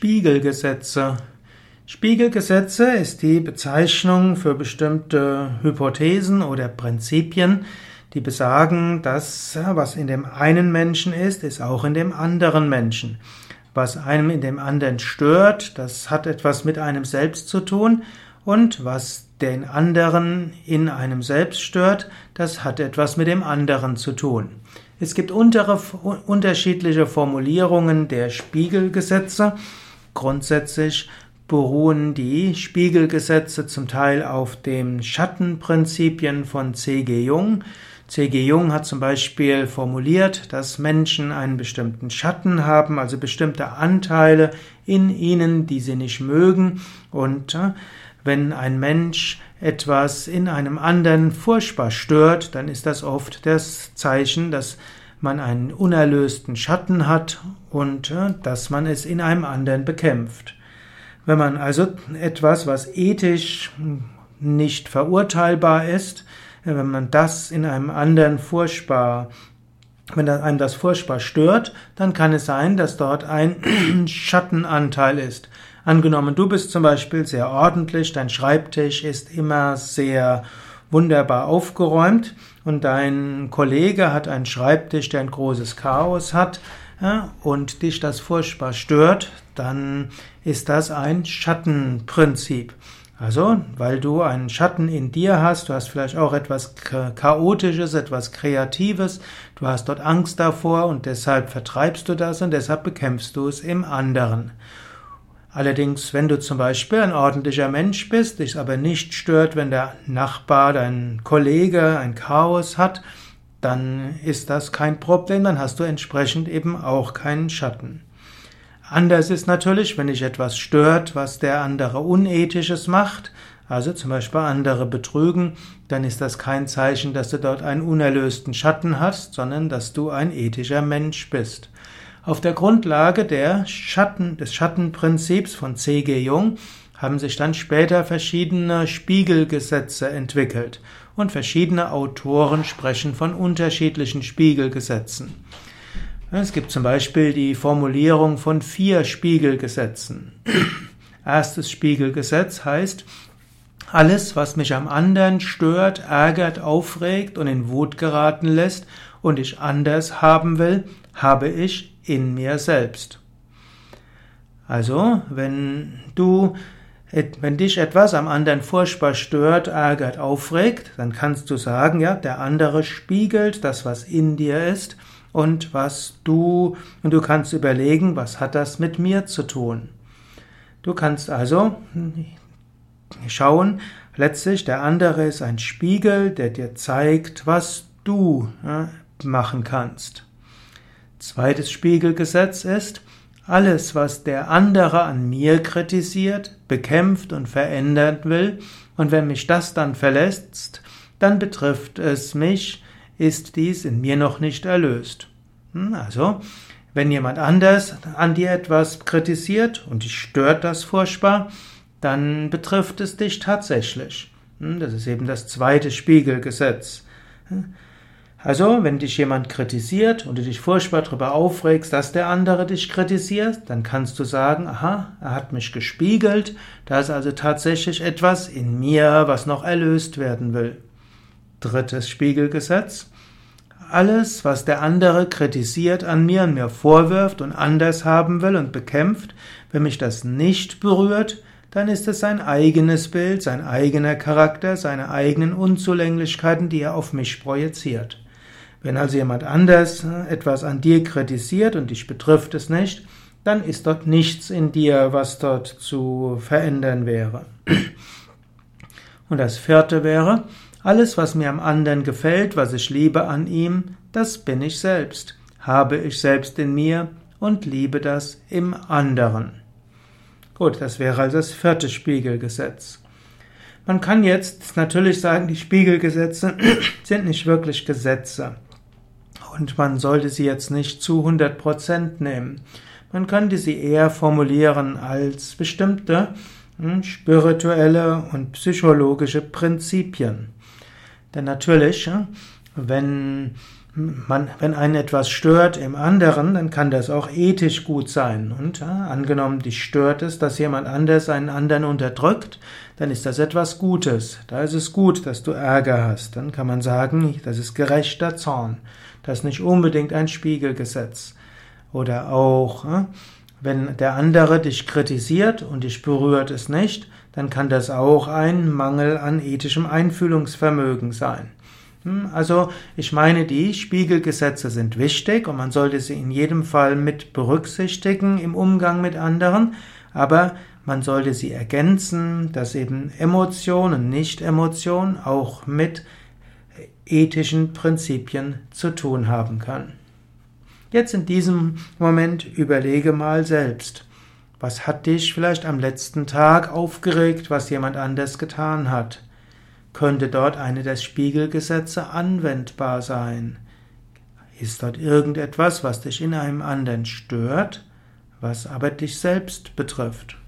Spiegelgesetze. Spiegelgesetze ist die Bezeichnung für bestimmte Hypothesen oder Prinzipien, die besagen, dass was in dem einen Menschen ist, ist auch in dem anderen Menschen. Was einem in dem anderen stört, das hat etwas mit einem selbst zu tun und was den anderen in einem selbst stört, das hat etwas mit dem anderen zu tun. Es gibt untere, unterschiedliche Formulierungen der Spiegelgesetze. Grundsätzlich beruhen die Spiegelgesetze zum Teil auf den Schattenprinzipien von C.G. Jung. C.G. Jung hat zum Beispiel formuliert, dass Menschen einen bestimmten Schatten haben, also bestimmte Anteile in ihnen, die sie nicht mögen. Und äh, wenn ein Mensch etwas in einem anderen furchtbar stört, dann ist das oft das Zeichen, dass man einen unerlösten Schatten hat und äh, dass man es in einem anderen bekämpft. Wenn man also etwas, was ethisch nicht verurteilbar ist, äh, wenn man das in einem anderen furchtbar wenn einem das furchtbar stört, dann kann es sein, dass dort ein Schattenanteil ist. Angenommen, du bist zum Beispiel sehr ordentlich, dein Schreibtisch ist immer sehr wunderbar aufgeräumt und dein Kollege hat einen Schreibtisch, der ein großes Chaos hat ja, und dich das furchtbar stört, dann ist das ein Schattenprinzip. Also, weil du einen Schatten in dir hast, du hast vielleicht auch etwas Chaotisches, etwas Kreatives, du hast dort Angst davor und deshalb vertreibst du das und deshalb bekämpfst du es im anderen. Allerdings, wenn du zum Beispiel ein ordentlicher Mensch bist, dich aber nicht stört, wenn der Nachbar, dein Kollege ein Chaos hat, dann ist das kein Problem, dann hast du entsprechend eben auch keinen Schatten. Anders ist natürlich, wenn dich etwas stört, was der andere Unethisches macht, also zum Beispiel andere betrügen, dann ist das kein Zeichen, dass du dort einen unerlösten Schatten hast, sondern dass du ein ethischer Mensch bist. Auf der Grundlage der Schatten, des Schattenprinzips von C.G. Jung haben sich dann später verschiedene Spiegelgesetze entwickelt und verschiedene Autoren sprechen von unterschiedlichen Spiegelgesetzen. Es gibt zum Beispiel die Formulierung von vier Spiegelgesetzen. Erstes Spiegelgesetz heißt, alles, was mich am anderen stört, ärgert, aufregt und in Wut geraten lässt und ich anders haben will, habe ich in mir selbst. Also, wenn du, wenn dich etwas am anderen furchtbar stört, ärgert, aufregt, dann kannst du sagen, ja, der andere spiegelt das, was in dir ist und was du, und du kannst überlegen, was hat das mit mir zu tun. Du kannst also schauen, letztlich der andere ist ein Spiegel, der dir zeigt, was du machen kannst. Zweites Spiegelgesetz ist, alles, was der andere an mir kritisiert, bekämpft und verändern will, und wenn mich das dann verlässt, dann betrifft es mich, ist dies in mir noch nicht erlöst. Hm, also, wenn jemand anders an dir etwas kritisiert und dich stört das furchtbar, dann betrifft es dich tatsächlich. Hm, das ist eben das zweite Spiegelgesetz. Also, wenn dich jemand kritisiert und du dich furchtbar darüber aufregst, dass der andere dich kritisiert, dann kannst du sagen, aha, er hat mich gespiegelt, da ist also tatsächlich etwas in mir, was noch erlöst werden will. Drittes Spiegelgesetz. Alles, was der andere kritisiert an mir und mir vorwirft und anders haben will und bekämpft, wenn mich das nicht berührt, dann ist es sein eigenes Bild, sein eigener Charakter, seine eigenen Unzulänglichkeiten, die er auf mich projiziert. Wenn also jemand anders etwas an dir kritisiert und dich betrifft es nicht, dann ist dort nichts in dir, was dort zu verändern wäre. Und das vierte wäre, alles, was mir am anderen gefällt, was ich liebe an ihm, das bin ich selbst, habe ich selbst in mir und liebe das im anderen. Gut, das wäre also das vierte Spiegelgesetz. Man kann jetzt natürlich sagen, die Spiegelgesetze sind nicht wirklich Gesetze und man sollte sie jetzt nicht zu 100% nehmen. Man könnte sie eher formulieren als bestimmte hm, spirituelle und psychologische Prinzipien. Denn natürlich, wenn man, wenn einen etwas stört im anderen, dann kann das auch ethisch gut sein. Und ja, angenommen, dich stört es, dass jemand anders einen anderen unterdrückt, dann ist das etwas Gutes. Da ist es gut, dass du Ärger hast. Dann kann man sagen, das ist gerechter Zorn. Das ist nicht unbedingt ein Spiegelgesetz. Oder auch, wenn der andere dich kritisiert und dich berührt es nicht, dann kann das auch ein Mangel an ethischem Einfühlungsvermögen sein. Hm, also ich meine, die Spiegelgesetze sind wichtig und man sollte sie in jedem Fall mit berücksichtigen im Umgang mit anderen, aber man sollte sie ergänzen, dass eben Emotion und Nicht-Emotion auch mit ethischen Prinzipien zu tun haben kann. Jetzt in diesem Moment überlege mal selbst, was hat dich vielleicht am letzten Tag aufgeregt, was jemand anders getan hat? Könnte dort eine der Spiegelgesetze anwendbar sein? Ist dort irgendetwas, was dich in einem anderen stört, was aber dich selbst betrifft?